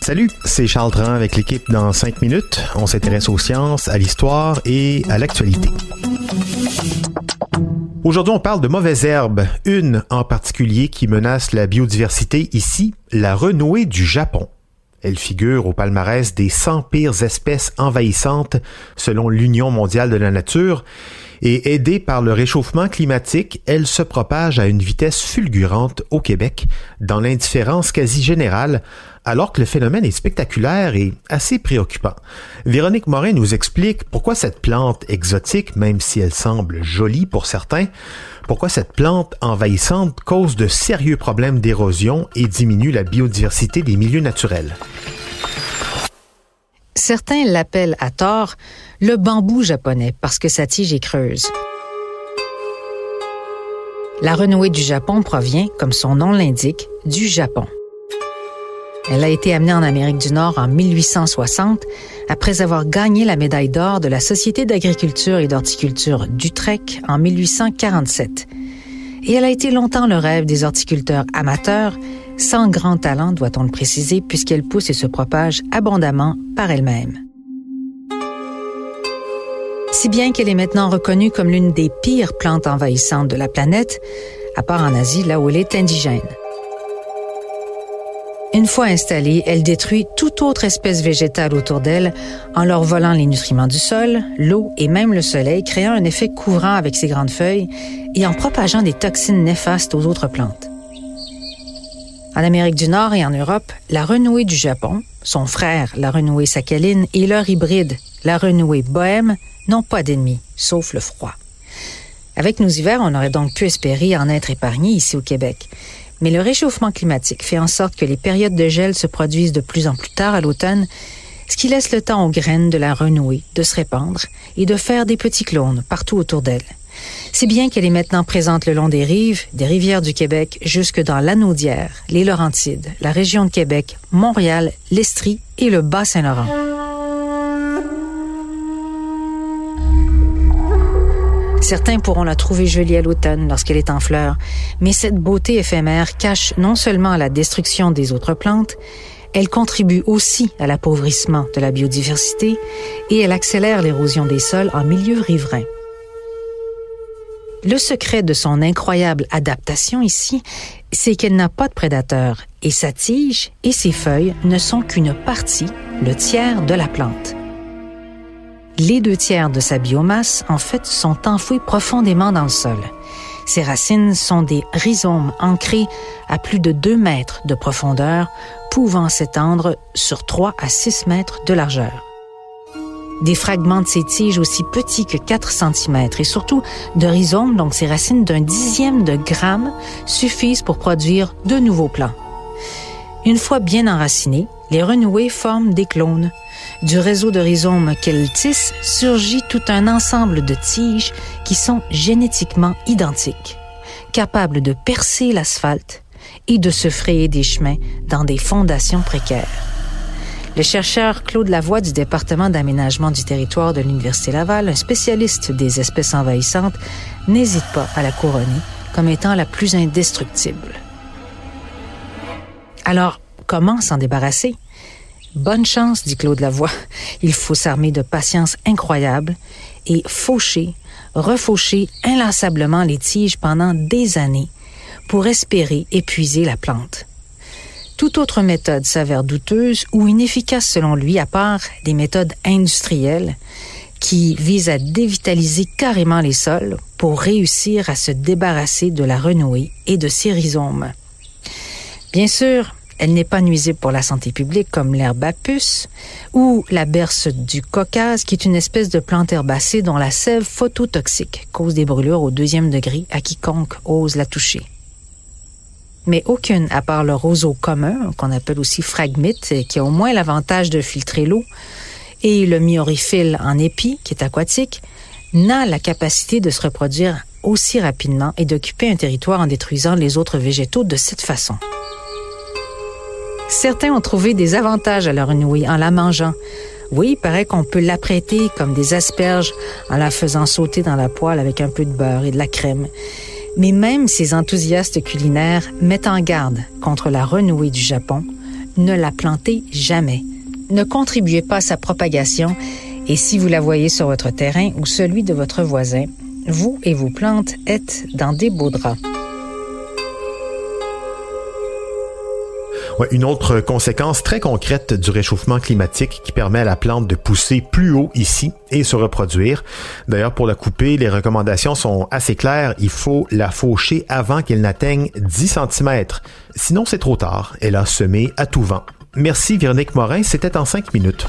Salut, c'est Charles Tran avec l'équipe dans 5 minutes. On s'intéresse aux sciences, à l'histoire et à l'actualité. Aujourd'hui, on parle de mauvaises herbes, une en particulier qui menace la biodiversité ici, la renouée du Japon. Elle figure au palmarès des 100 pires espèces envahissantes selon l'Union mondiale de la nature et aidée par le réchauffement climatique, elle se propage à une vitesse fulgurante au Québec, dans l'indifférence quasi générale, alors que le phénomène est spectaculaire et assez préoccupant. Véronique Morin nous explique pourquoi cette plante exotique, même si elle semble jolie pour certains, pourquoi cette plante envahissante cause de sérieux problèmes d'érosion et diminue la biodiversité des milieux naturels. Certains l'appellent à tort le bambou japonais parce que sa tige est creuse. La renouée du Japon provient, comme son nom l'indique, du Japon. Elle a été amenée en Amérique du Nord en 1860 après avoir gagné la médaille d'or de la Société d'agriculture et d'horticulture d'Utrecht en 1847. Et elle a été longtemps le rêve des horticulteurs amateurs sans grand talent, doit-on le préciser, puisqu'elle pousse et se propage abondamment par elle-même. Si bien qu'elle est maintenant reconnue comme l'une des pires plantes envahissantes de la planète, à part en Asie, là où elle est indigène. Une fois installée, elle détruit toute autre espèce végétale autour d'elle en leur volant les nutriments du sol, l'eau et même le soleil, créant un effet couvrant avec ses grandes feuilles et en propageant des toxines néfastes aux autres plantes. En Amérique du Nord et en Europe, la renouée du Japon, son frère, la renouée sakhaline, et leur hybride, la renouée bohème, n'ont pas d'ennemis, sauf le froid. Avec nos hivers, on aurait donc pu espérer en être épargné ici au Québec. Mais le réchauffement climatique fait en sorte que les périodes de gel se produisent de plus en plus tard à l'automne, ce qui laisse le temps aux graines de la renouée de se répandre et de faire des petits clones partout autour d'elle si bien qu'elle est maintenant présente le long des rives, des rivières du Québec jusque dans l'Anaudière, les Laurentides, la région de Québec, Montréal, l'Estrie et le Bas-Saint-Laurent. Certains pourront la trouver jolie à l'automne lorsqu'elle est en fleurs, mais cette beauté éphémère cache non seulement la destruction des autres plantes, elle contribue aussi à l'appauvrissement de la biodiversité et elle accélère l'érosion des sols en milieu riverain. Le secret de son incroyable adaptation ici, c'est qu'elle n'a pas de prédateurs et sa tige et ses feuilles ne sont qu'une partie, le tiers de la plante. Les deux tiers de sa biomasse, en fait, sont enfouis profondément dans le sol. Ses racines sont des rhizomes ancrés à plus de 2 mètres de profondeur, pouvant s'étendre sur 3 à 6 mètres de largeur des fragments de ces tiges aussi petits que 4 cm et surtout de rhizomes, donc ces racines d'un dixième de gramme, suffisent pour produire de nouveaux plants. Une fois bien enracinés, les renouées forment des clones. Du réseau de rhizomes qu'elles tissent surgit tout un ensemble de tiges qui sont génétiquement identiques, capables de percer l'asphalte et de se frayer des chemins dans des fondations précaires. Le chercheur Claude Lavoie du département d'aménagement du territoire de l'Université Laval, un spécialiste des espèces envahissantes, n'hésite pas à la couronner comme étant la plus indestructible. Alors, comment s'en débarrasser? Bonne chance, dit Claude Lavoie. Il faut s'armer de patience incroyable et faucher, refaucher inlassablement les tiges pendant des années pour espérer épuiser la plante. Toute autre méthode s'avère douteuse ou inefficace selon lui, à part des méthodes industrielles qui visent à dévitaliser carrément les sols pour réussir à se débarrasser de la renouée et de ses rhizomes. Bien sûr, elle n'est pas nuisible pour la santé publique comme l'herbe à puce ou la berce du Caucase, qui est une espèce de plante herbacée dont la sève phototoxique cause des brûlures au deuxième degré à quiconque ose la toucher. Mais aucune à part le roseau commun, qu'on appelle aussi phragmite, qui a au moins l'avantage de filtrer l'eau, et le myorhiphile en épi, qui est aquatique, n'a la capacité de se reproduire aussi rapidement et d'occuper un territoire en détruisant les autres végétaux de cette façon. Certains ont trouvé des avantages à la renouille en la mangeant. Oui, il paraît qu'on peut l'apprêter comme des asperges en la faisant sauter dans la poêle avec un peu de beurre et de la crème. Mais même ces enthousiastes culinaires mettent en garde contre la renouille du Japon. Ne la plantez jamais. Ne contribuez pas à sa propagation et si vous la voyez sur votre terrain ou celui de votre voisin, vous et vos plantes êtes dans des beaux draps. Une autre conséquence très concrète du réchauffement climatique qui permet à la plante de pousser plus haut ici et se reproduire. D'ailleurs, pour la couper, les recommandations sont assez claires. Il faut la faucher avant qu'elle n'atteigne 10 cm. Sinon, c'est trop tard. Elle a semé à tout vent. Merci Véronique Morin, c'était en cinq minutes.